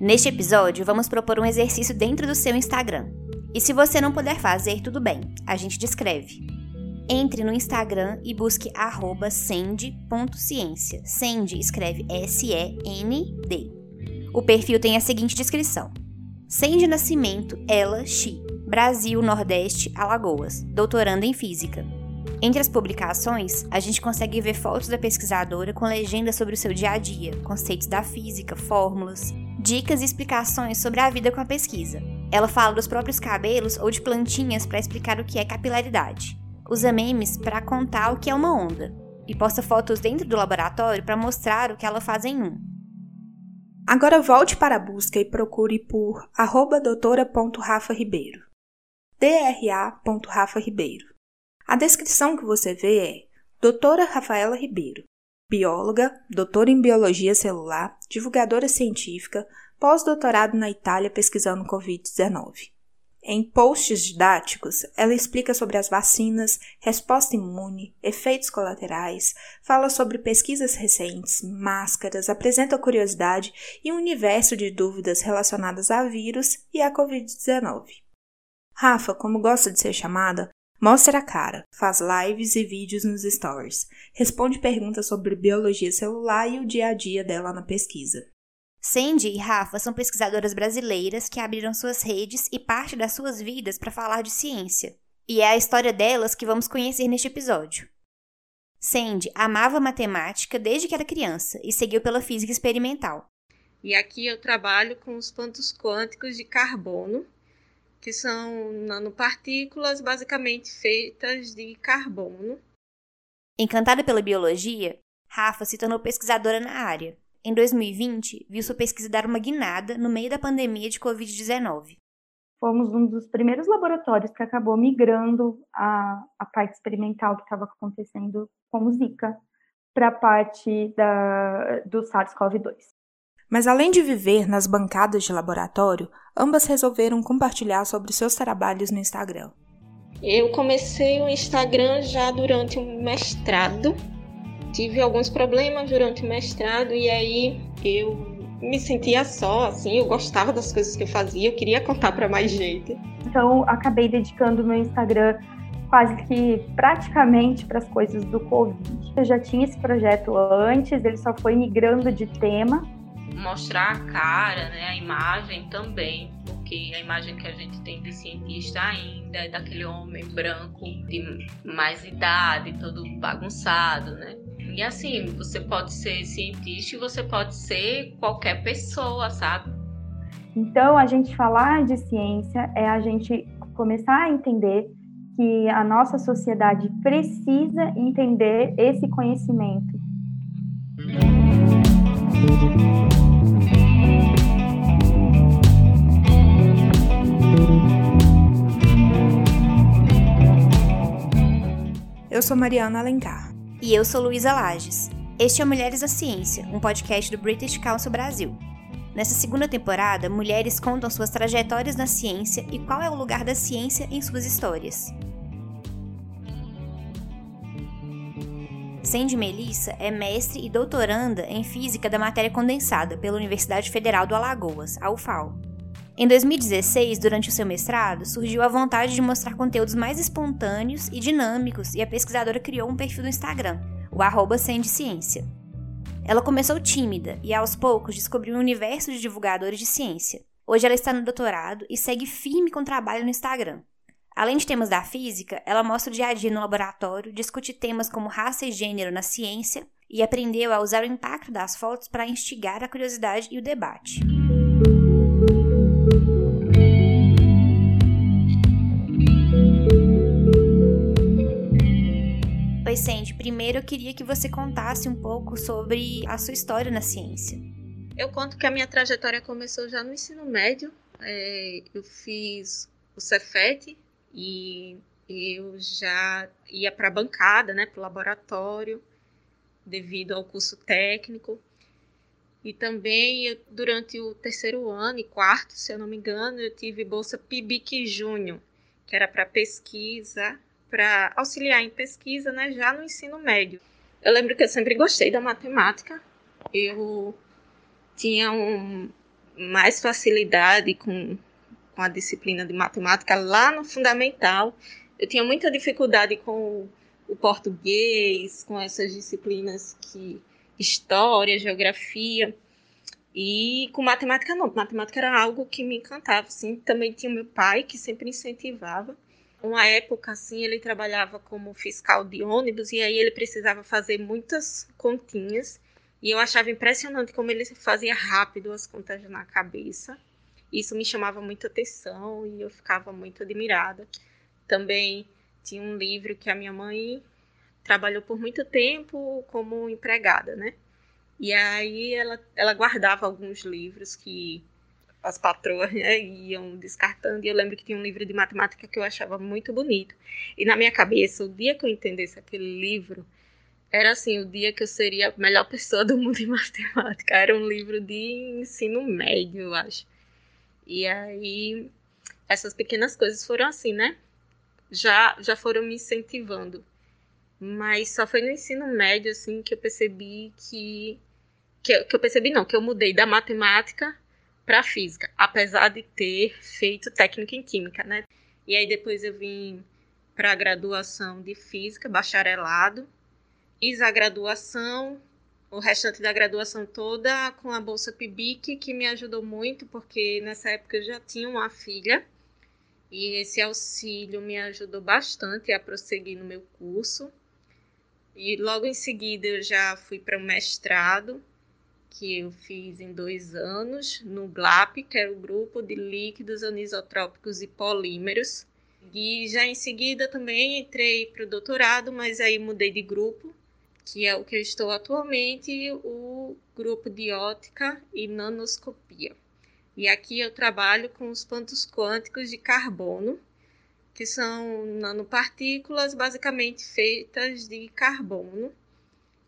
Neste episódio, vamos propor um exercício dentro do seu Instagram. E se você não puder fazer, tudo bem, a gente descreve. Entre no Instagram e busque send.ciência. Send escreve S-E-N-D. O perfil tem a seguinte descrição: Send Nascimento, ela, Xi, Brasil, Nordeste, Alagoas, doutoranda em Física. Entre as publicações, a gente consegue ver fotos da pesquisadora com legendas sobre o seu dia a dia, conceitos da física, fórmulas, dicas e explicações sobre a vida com a pesquisa. Ela fala dos próprios cabelos ou de plantinhas para explicar o que é capilaridade. Usa memes para contar o que é uma onda. E posta fotos dentro do laboratório para mostrar o que ela faz em um. Agora volte para a busca e procure por doutora.rafaribeiro. dra.rafaribeiro. A descrição que você vê é Doutora Rafaela Ribeiro, bióloga, doutora em biologia celular, divulgadora científica, pós-doutorado na Itália pesquisando Covid-19. Em posts didáticos, ela explica sobre as vacinas, resposta imune, efeitos colaterais, fala sobre pesquisas recentes, máscaras, apresenta curiosidade e um universo de dúvidas relacionadas a vírus e à Covid-19. Rafa, como gosta de ser chamada, Mostra a cara, faz lives e vídeos nos stories, responde perguntas sobre biologia celular e o dia a dia dela na pesquisa. Sandy e Rafa são pesquisadoras brasileiras que abriram suas redes e parte das suas vidas para falar de ciência. E é a história delas que vamos conhecer neste episódio. Sandy amava matemática desde que era criança e seguiu pela física experimental. E aqui eu trabalho com os pontos quânticos de carbono, que são nanopartículas basicamente feitas de carbono. Encantada pela biologia, Rafa se tornou pesquisadora na área. Em 2020, viu sua pesquisa dar uma guinada no meio da pandemia de Covid-19. Fomos um dos primeiros laboratórios que acabou migrando a, a parte experimental que estava acontecendo com o Zika para a parte da, do SARS-CoV-2. Mas além de viver nas bancadas de laboratório, ambas resolveram compartilhar sobre seus trabalhos no Instagram. Eu comecei o Instagram já durante o mestrado. Tive alguns problemas durante o mestrado e aí eu me sentia só, assim, eu gostava das coisas que eu fazia, eu queria contar para mais gente. Então, acabei dedicando meu Instagram quase que praticamente para as coisas do Covid. Eu já tinha esse projeto antes, ele só foi migrando de tema mostrar a cara, né, a imagem também, porque a imagem que a gente tem de cientista ainda é daquele homem branco de mais idade, todo bagunçado, né? E assim, você pode ser cientista e você pode ser qualquer pessoa, sabe? Então, a gente falar de ciência é a gente começar a entender que a nossa sociedade precisa entender esse conhecimento. Eu sou Mariana Alencar. E eu sou Luísa Lages. Este é Mulheres da Ciência, um podcast do British Council Brasil. Nessa segunda temporada, mulheres contam suas trajetórias na ciência e qual é o lugar da ciência em suas histórias. Sandy Melissa é mestre e doutoranda em Física da Matéria Condensada pela Universidade Federal do Alagoas, a UFAL. Em 2016, durante o seu mestrado, surgiu a vontade de mostrar conteúdos mais espontâneos e dinâmicos e a pesquisadora criou um perfil no Instagram, o arroba Ciência. Ela começou tímida e aos poucos descobriu um universo de divulgadores de ciência. Hoje ela está no doutorado e segue firme com o trabalho no Instagram. Além de temas da física, ela mostra o dia a dia no laboratório, discute temas como raça e gênero na ciência e aprendeu a usar o impacto das fotos para instigar a curiosidade e o debate. Sandy. Primeiro eu queria que você contasse um pouco sobre a sua história na ciência. Eu conto que a minha trajetória começou já no ensino médio. É, eu fiz o Cefet e eu já ia para a bancada, né, para o laboratório, devido ao curso técnico. E também, durante o terceiro ano e quarto, se eu não me engano, eu tive bolsa PIBIC Júnior, que era para pesquisa para auxiliar em pesquisa, né, já no ensino médio. Eu lembro que eu sempre gostei da matemática. Eu tinha um, mais facilidade com, com a disciplina de matemática lá no fundamental. Eu tinha muita dificuldade com o português, com essas disciplinas que história, geografia. E com matemática não, matemática era algo que me encantava, assim. Também tinha meu pai que sempre incentivava. Uma época assim, ele trabalhava como fiscal de ônibus e aí ele precisava fazer muitas continhas. E eu achava impressionante como ele fazia rápido as contas na cabeça. Isso me chamava muita atenção e eu ficava muito admirada. Também tinha um livro que a minha mãe trabalhou por muito tempo como empregada, né? E aí ela, ela guardava alguns livros que as patroas né, iam descartando. E eu lembro que tinha um livro de matemática que eu achava muito bonito. E na minha cabeça, o dia que eu entendesse aquele livro, era assim, o dia que eu seria a melhor pessoa do mundo em matemática. Era um livro de ensino médio, eu acho. E aí, essas pequenas coisas foram assim, né? Já, já foram me incentivando. Mas só foi no ensino médio, assim, que eu percebi que. Que eu, que eu percebi, não, que eu mudei da matemática para física, apesar de ter feito técnica em química, né? E aí depois eu vim para a graduação de física, bacharelado, fiz a graduação, o restante da graduação toda com a bolsa PIBIC, que me ajudou muito, porque nessa época eu já tinha uma filha, e esse auxílio me ajudou bastante a prosseguir no meu curso. E logo em seguida eu já fui para o mestrado, que eu fiz em dois anos, no GLAP, que era o Grupo de Líquidos Anisotrópicos e Polímeros. E já em seguida também entrei para o doutorado, mas aí mudei de grupo, que é o que eu estou atualmente, o grupo de ótica e nanoscopia. E aqui eu trabalho com os pontos quânticos de carbono, que são nanopartículas basicamente feitas de carbono.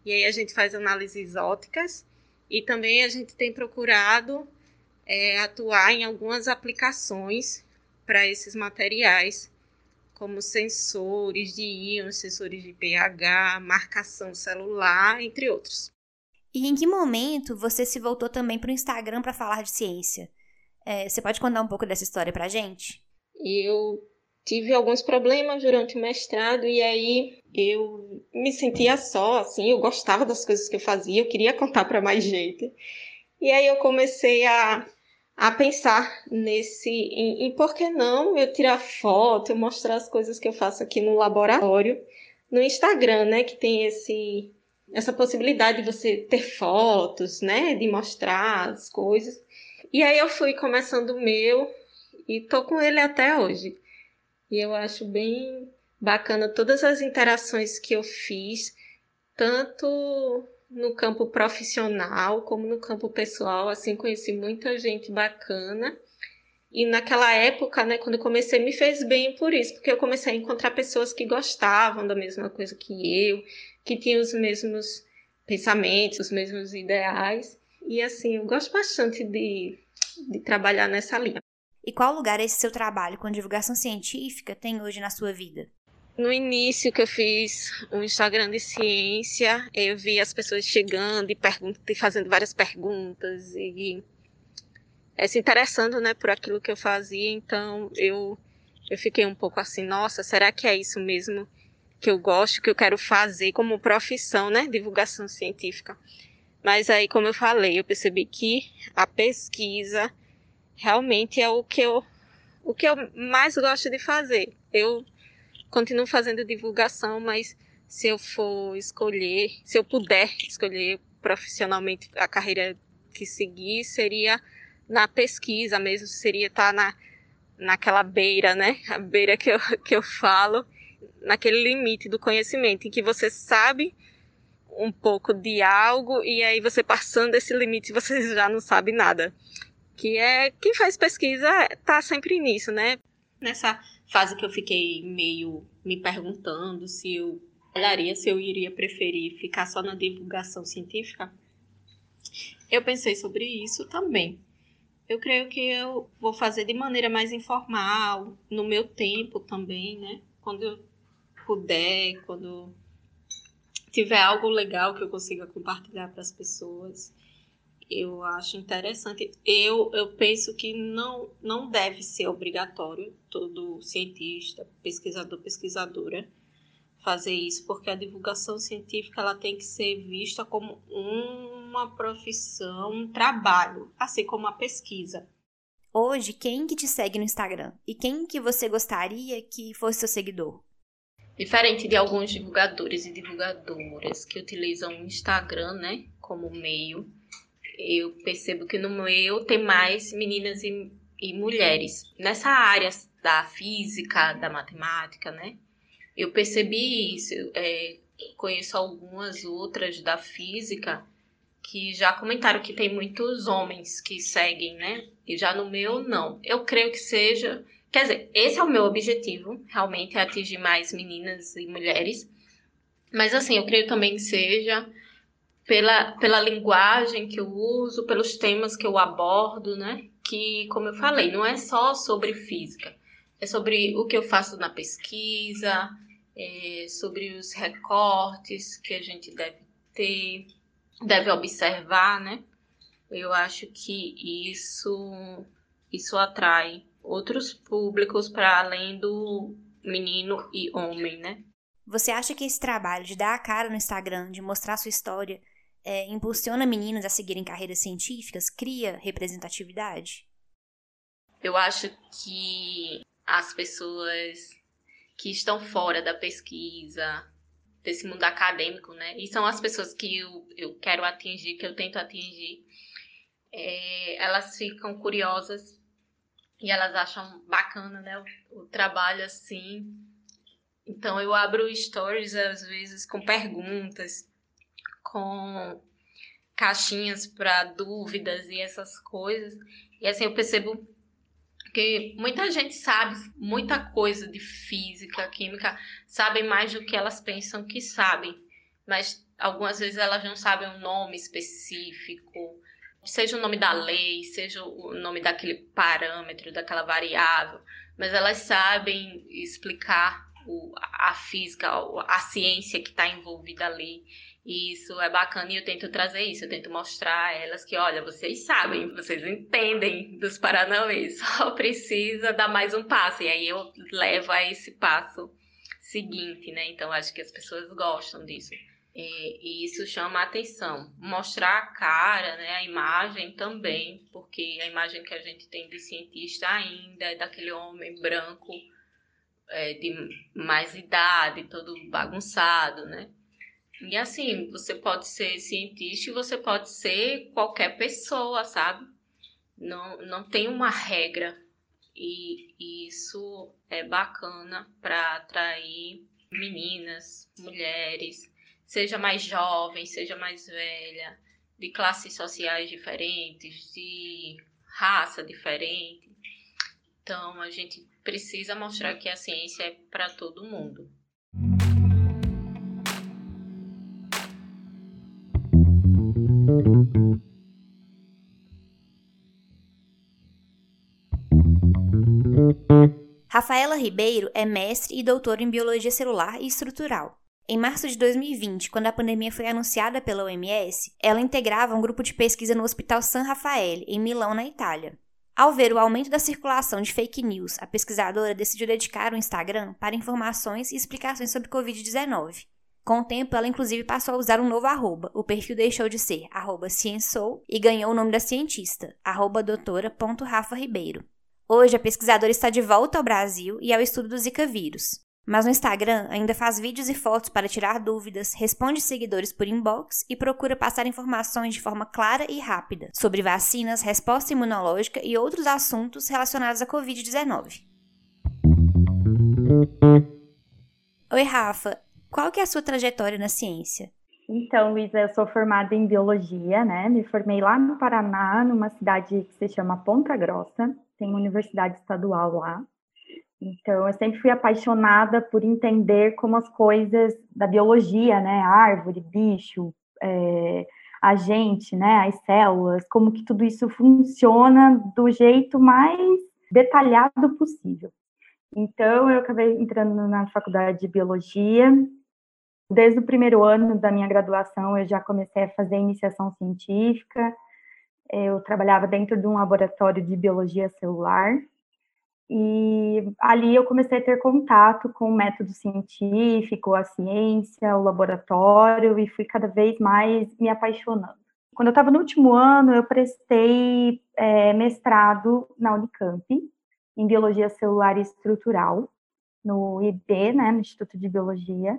E aí a gente faz análises ópticas e também a gente tem procurado é, atuar em algumas aplicações para esses materiais, como sensores de íons, sensores de pH, marcação celular, entre outros. E em que momento você se voltou também para o Instagram para falar de ciência? É, você pode contar um pouco dessa história para a gente? Eu tive alguns problemas durante o mestrado e aí eu me sentia só, assim, eu gostava das coisas que eu fazia, eu queria contar para mais gente. E aí eu comecei a, a pensar nesse, em, em por que não eu tirar foto, eu mostrar as coisas que eu faço aqui no laboratório, no Instagram, né, que tem esse essa possibilidade de você ter fotos, né, de mostrar as coisas. E aí eu fui começando o meu e tô com ele até hoje. E eu acho bem bacana todas as interações que eu fiz, tanto no campo profissional como no campo pessoal. Assim, conheci muita gente bacana. E naquela época, né, quando eu comecei, me fez bem por isso, porque eu comecei a encontrar pessoas que gostavam da mesma coisa que eu, que tinham os mesmos pensamentos, os mesmos ideais. E assim, eu gosto bastante de, de trabalhar nessa linha. E qual lugar esse seu trabalho com divulgação científica tem hoje na sua vida? No início que eu fiz um Instagram de ciência, eu vi as pessoas chegando e, e fazendo várias perguntas e é, se interessando né, por aquilo que eu fazia. Então eu, eu fiquei um pouco assim, nossa, será que é isso mesmo que eu gosto, que eu quero fazer como profissão, né? Divulgação científica. Mas aí, como eu falei, eu percebi que a pesquisa realmente é o que eu, o que eu mais gosto de fazer. Eu continuo fazendo divulgação, mas se eu for escolher, se eu puder escolher profissionalmente a carreira que seguir, seria na pesquisa mesmo, seria estar na, naquela beira, né? A beira que eu, que eu falo, naquele limite do conhecimento, em que você sabe um pouco de algo e aí você passando esse limite você já não sabe nada que é quem faz pesquisa tá sempre nisso, né? Nessa fase que eu fiquei meio me perguntando se eu olharia, se eu iria preferir ficar só na divulgação científica, eu pensei sobre isso também. Eu creio que eu vou fazer de maneira mais informal, no meu tempo também, né? Quando eu puder, quando tiver algo legal que eu consiga compartilhar para as pessoas, eu acho interessante. Eu, eu penso que não, não deve ser obrigatório todo cientista, pesquisador, pesquisadora fazer isso, porque a divulgação científica ela tem que ser vista como uma profissão, um trabalho, assim como a pesquisa. Hoje, quem que te segue no Instagram? E quem que você gostaria que fosse seu seguidor? Diferente de alguns divulgadores e divulgadoras que utilizam o Instagram, né, como meio, eu percebo que no meu tem mais meninas e, e mulheres. Nessa área da física, da matemática, né, eu percebi isso. É, conheço algumas outras da física que já comentaram que tem muitos homens que seguem, né? E já no meu, não. Eu creio que seja. Quer dizer, esse é o meu objetivo, realmente, é atingir mais meninas e mulheres. Mas, assim, eu creio também que seja pela, pela linguagem que eu uso, pelos temas que eu abordo, né? Que, como eu falei, não é só sobre física, é sobre o que eu faço na pesquisa, é sobre os recortes que a gente deve ter, deve observar, né? Eu acho que isso isso atrai outros públicos para além do menino e homem, né? Você acha que esse trabalho de dar a cara no Instagram, de mostrar sua história, é, impulsiona meninas a seguirem carreiras científicas, cria representatividade? Eu acho que as pessoas que estão fora da pesquisa, desse mundo acadêmico, né? E são as pessoas que eu, eu quero atingir, que eu tento atingir. É, elas ficam curiosas e elas acham bacana, né? O, o trabalho assim. Então eu abro stories às vezes com perguntas, com caixinhas para dúvidas e essas coisas. E assim eu percebo porque muita gente sabe muita coisa de física, química, sabem mais do que elas pensam que sabem, mas algumas vezes elas não sabem o um nome específico, seja o nome da lei, seja o nome daquele parâmetro, daquela variável, mas elas sabem explicar o, a física, a ciência que está envolvida ali. E isso é bacana e eu tento trazer isso, eu tento mostrar a elas que, olha, vocês sabem, vocês entendem dos Paranauês, só precisa dar mais um passo. E aí eu levo a esse passo seguinte, né? Então acho que as pessoas gostam disso. E, e isso chama a atenção. Mostrar a cara, né, a imagem também, porque a imagem que a gente tem de cientista ainda é daquele homem branco é, de mais idade, todo bagunçado, né? E assim, você pode ser cientista e você pode ser qualquer pessoa, sabe? Não, não tem uma regra. E, e isso é bacana para atrair meninas, mulheres, seja mais jovem, seja mais velha, de classes sociais diferentes, de raça diferente. Então, a gente precisa mostrar que a ciência é para todo mundo. Rafaela Ribeiro é mestre e doutora em biologia celular e estrutural. Em março de 2020, quando a pandemia foi anunciada pela OMS, ela integrava um grupo de pesquisa no Hospital San Raffaele, em Milão, na Itália. Ao ver o aumento da circulação de fake news, a pesquisadora decidiu dedicar o Instagram para informações e explicações sobre Covid-19. Com o tempo, ela inclusive passou a usar um novo arroba. O perfil deixou de ser arroba e ganhou o nome da cientista, arroba doutora.rafa.ribeiro. Hoje, a pesquisadora está de volta ao Brasil e ao estudo do Zika vírus. Mas no Instagram ainda faz vídeos e fotos para tirar dúvidas, responde seguidores por inbox e procura passar informações de forma clara e rápida sobre vacinas, resposta imunológica e outros assuntos relacionados à Covid-19. Oi, Rafa. Qual que é a sua trajetória na ciência? Então, Luísa, eu sou formada em biologia, né? Me formei lá no Paraná, numa cidade que se chama Ponta Grossa tem uma universidade estadual lá. Então, eu sempre fui apaixonada por entender como as coisas da biologia, né, árvore, bicho, é, a gente, né, as células, como que tudo isso funciona do jeito mais detalhado possível. Então, eu acabei entrando na faculdade de biologia. Desde o primeiro ano da minha graduação, eu já comecei a fazer iniciação científica. Eu trabalhava dentro de um laboratório de biologia celular. E ali eu comecei a ter contato com o método científico, a ciência, o laboratório, e fui cada vez mais me apaixonando. Quando eu estava no último ano, eu prestei é, mestrado na Unicamp, em Biologia Celular e Estrutural, no IB, né, no Instituto de Biologia.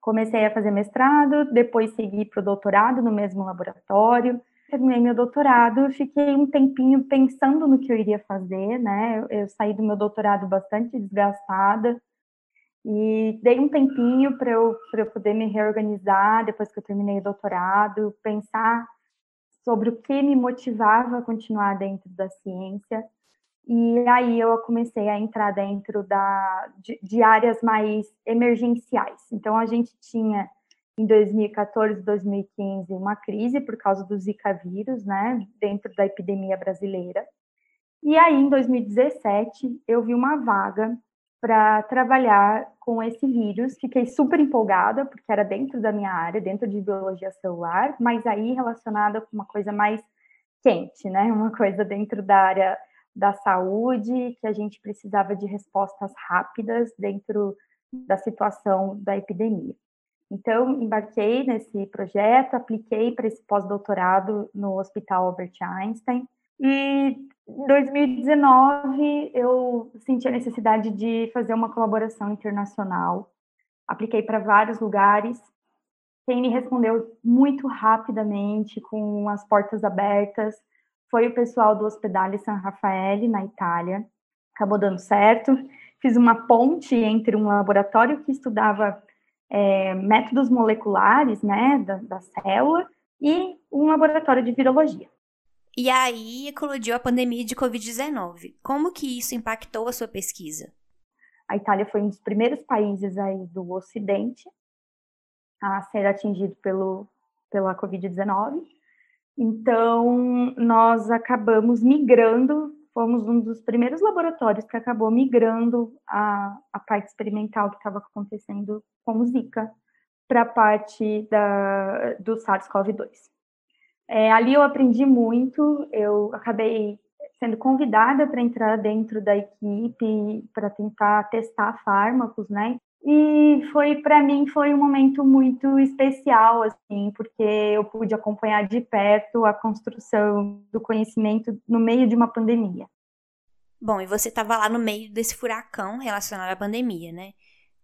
Comecei a fazer mestrado, depois segui para o doutorado no mesmo laboratório. Terminei meu doutorado, fiquei um tempinho pensando no que eu iria fazer, né? Eu, eu saí do meu doutorado bastante desgastada e dei um tempinho para eu, eu poder me reorganizar depois que eu terminei o doutorado, pensar sobre o que me motivava a continuar dentro da ciência e aí eu comecei a entrar dentro da, de, de áreas mais emergenciais. Então a gente tinha em 2014, 2015 uma crise por causa do Zika vírus, né, dentro da epidemia brasileira. E aí em 2017 eu vi uma vaga para trabalhar com esse vírus. Fiquei super empolgada porque era dentro da minha área, dentro de biologia celular, mas aí relacionada com uma coisa mais quente, né, uma coisa dentro da área da saúde, que a gente precisava de respostas rápidas dentro da situação da epidemia. Então, embarquei nesse projeto, apliquei para esse pós-doutorado no Hospital Albert Einstein. E em 2019, eu senti a necessidade de fazer uma colaboração internacional. Apliquei para vários lugares. Quem me respondeu muito rapidamente, com as portas abertas, foi o pessoal do Hospedale San Raffaele, na Itália. Acabou dando certo. Fiz uma ponte entre um laboratório que estudava é, métodos moleculares, né, da, da célula, e um laboratório de virologia. E aí eclodiu a pandemia de Covid-19. Como que isso impactou a sua pesquisa? A Itália foi um dos primeiros países aí do Ocidente a ser atingido pelo, pela Covid-19. Então, nós acabamos migrando, fomos um dos primeiros laboratórios que acabou migrando a, a parte experimental que estava acontecendo com o Zika para a parte da, do SARS-CoV-2. É, ali eu aprendi muito, eu acabei sendo convidada para entrar dentro da equipe para tentar testar fármacos, né? E foi para mim foi um momento muito especial assim, porque eu pude acompanhar de perto a construção do conhecimento no meio de uma pandemia. Bom, e você estava lá no meio desse furacão relacionado à pandemia, né?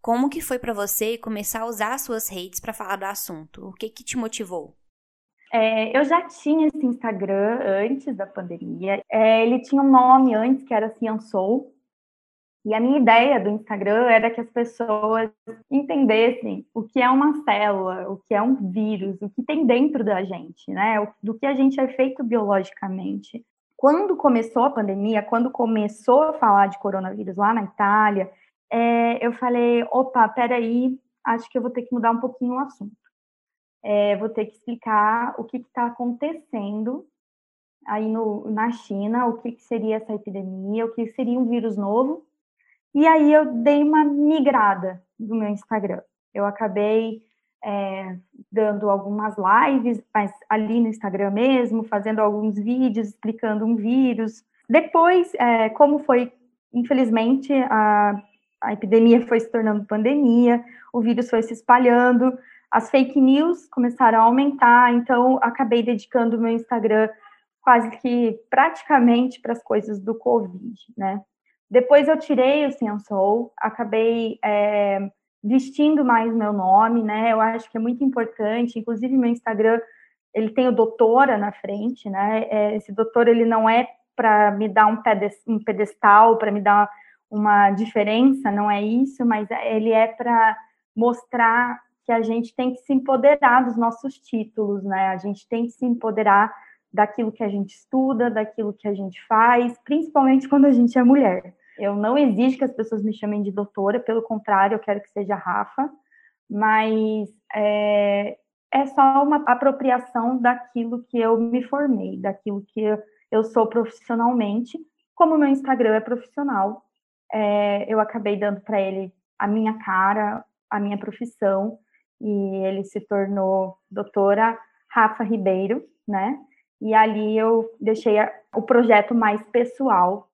Como que foi para você começar a usar as suas redes para falar do assunto? O que que te motivou? É, eu já tinha esse Instagram antes da pandemia. É, ele tinha um nome antes que era Ciançou, e a minha ideia do Instagram era que as pessoas entendessem o que é uma célula, o que é um vírus, o que tem dentro da gente, né? Do que a gente é feito biologicamente. Quando começou a pandemia, quando começou a falar de coronavírus lá na Itália, é, eu falei: opa, peraí, acho que eu vou ter que mudar um pouquinho o assunto. É, vou ter que explicar o que está acontecendo aí no, na China, o que, que seria essa epidemia, o que seria um vírus novo e aí eu dei uma migrada do meu Instagram. Eu acabei é, dando algumas lives, mas ali no Instagram mesmo, fazendo alguns vídeos explicando um vírus. Depois, é, como foi, infelizmente, a, a epidemia foi se tornando pandemia, o vírus foi se espalhando, as fake news começaram a aumentar, então acabei dedicando o meu Instagram quase que praticamente para as coisas do Covid, né? Depois eu tirei o Ciançou, acabei é, vestindo mais meu nome, né? Eu acho que é muito importante, inclusive meu Instagram, ele tem o doutora na frente, né? É, esse doutor, ele não é para me dar um, pedestal, para me dar uma diferença, não é isso, mas ele é para mostrar que a gente tem que se empoderar dos nossos títulos, né? A gente tem que se empoderar daquilo que a gente estuda, daquilo que a gente faz, principalmente quando a gente é mulher. Eu não exijo que as pessoas me chamem de doutora, pelo contrário, eu quero que seja Rafa, mas é, é só uma apropriação daquilo que eu me formei, daquilo que eu sou profissionalmente, como meu Instagram é profissional. é, eu acabei dando para ele a minha cara, a minha profissão, e ele se tornou doutora Rafa Ribeiro, né? E ali eu deixei o projeto mais pessoal.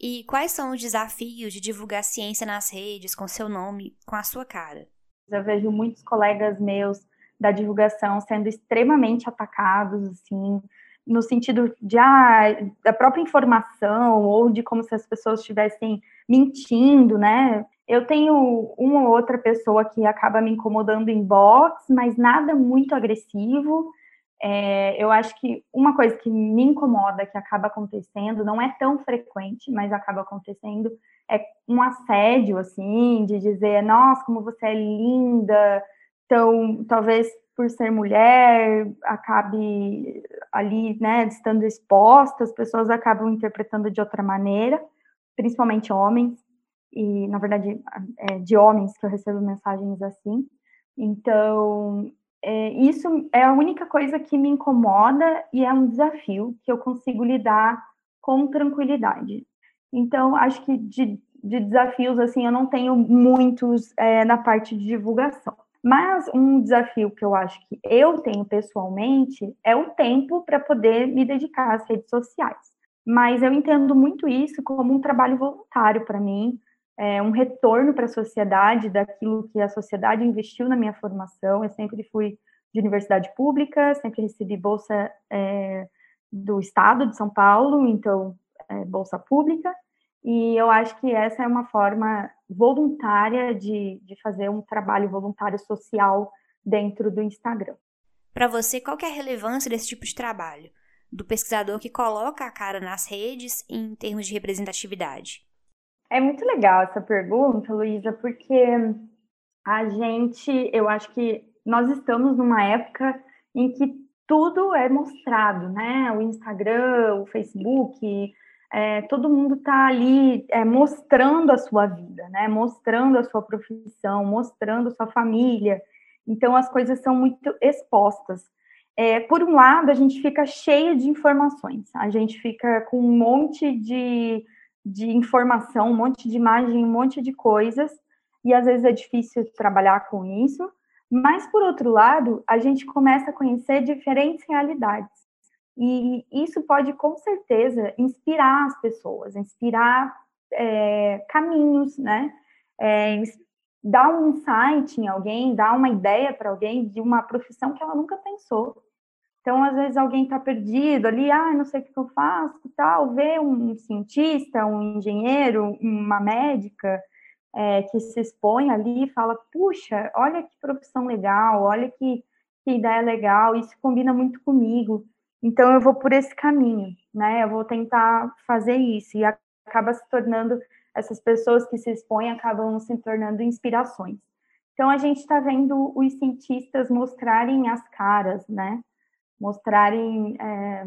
E quais são os desafios de divulgar ciência nas redes com seu nome, com a sua cara? Eu vejo muitos colegas meus da divulgação sendo extremamente atacados, assim, no sentido de ah, da própria informação ou de como se as pessoas estivessem mentindo, né? Eu tenho uma ou outra pessoa que acaba me incomodando em box, mas nada muito agressivo. É, eu acho que uma coisa que me incomoda, que acaba acontecendo, não é tão frequente, mas acaba acontecendo, é um assédio, assim, de dizer, nossa, como você é linda, então, talvez por ser mulher, acabe ali, né, estando exposta, as pessoas acabam interpretando de outra maneira, principalmente homens, e, na verdade, é de homens que eu recebo mensagens assim. Então, é, isso é a única coisa que me incomoda e é um desafio que eu consigo lidar com tranquilidade. Então, acho que de, de desafios, assim, eu não tenho muitos é, na parte de divulgação. Mas um desafio que eu acho que eu tenho pessoalmente é o tempo para poder me dedicar às redes sociais. Mas eu entendo muito isso como um trabalho voluntário para mim, é um retorno para a sociedade daquilo que a sociedade investiu na minha formação. Eu sempre fui de universidade pública, sempre recebi bolsa é, do Estado de São Paulo, então é, bolsa pública. E eu acho que essa é uma forma voluntária de, de fazer um trabalho voluntário social dentro do Instagram. Para você, qual é a relevância desse tipo de trabalho? Do pesquisador que coloca a cara nas redes em termos de representatividade? É muito legal essa pergunta, Luísa, porque a gente, eu acho que nós estamos numa época em que tudo é mostrado, né? O Instagram, o Facebook, é, todo mundo está ali é, mostrando a sua vida, né? Mostrando a sua profissão, mostrando a sua família. Então as coisas são muito expostas. É, por um lado, a gente fica cheia de informações, a gente fica com um monte de, de informação, um monte de imagem, um monte de coisas, e às vezes é difícil trabalhar com isso. Mas, por outro lado, a gente começa a conhecer diferentes realidades. E isso pode, com certeza, inspirar as pessoas, inspirar é, caminhos, né? É, dar um insight em alguém, dar uma ideia para alguém de uma profissão que ela nunca pensou. Então, às vezes, alguém está perdido ali, ah, não sei o que eu faço, tal, vê um cientista, um engenheiro, uma médica é, que se expõe ali e fala, puxa, olha que profissão legal, olha que, que ideia legal, isso combina muito comigo. Então eu vou por esse caminho, né? Eu vou tentar fazer isso e acaba se tornando essas pessoas que se expõem acabam se tornando inspirações. Então a gente está vendo os cientistas mostrarem as caras, né? Mostrarem é,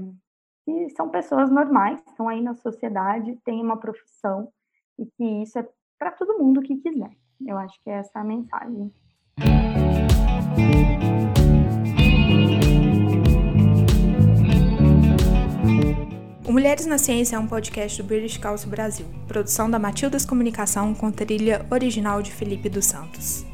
que são pessoas normais, estão aí na sociedade, têm uma profissão e que isso é para todo mundo que quiser. Eu acho que é essa a mensagem. Mulheres na Ciência é um podcast do British Council Brasil, produção da Matildas Comunicação com trilha original de Felipe dos Santos.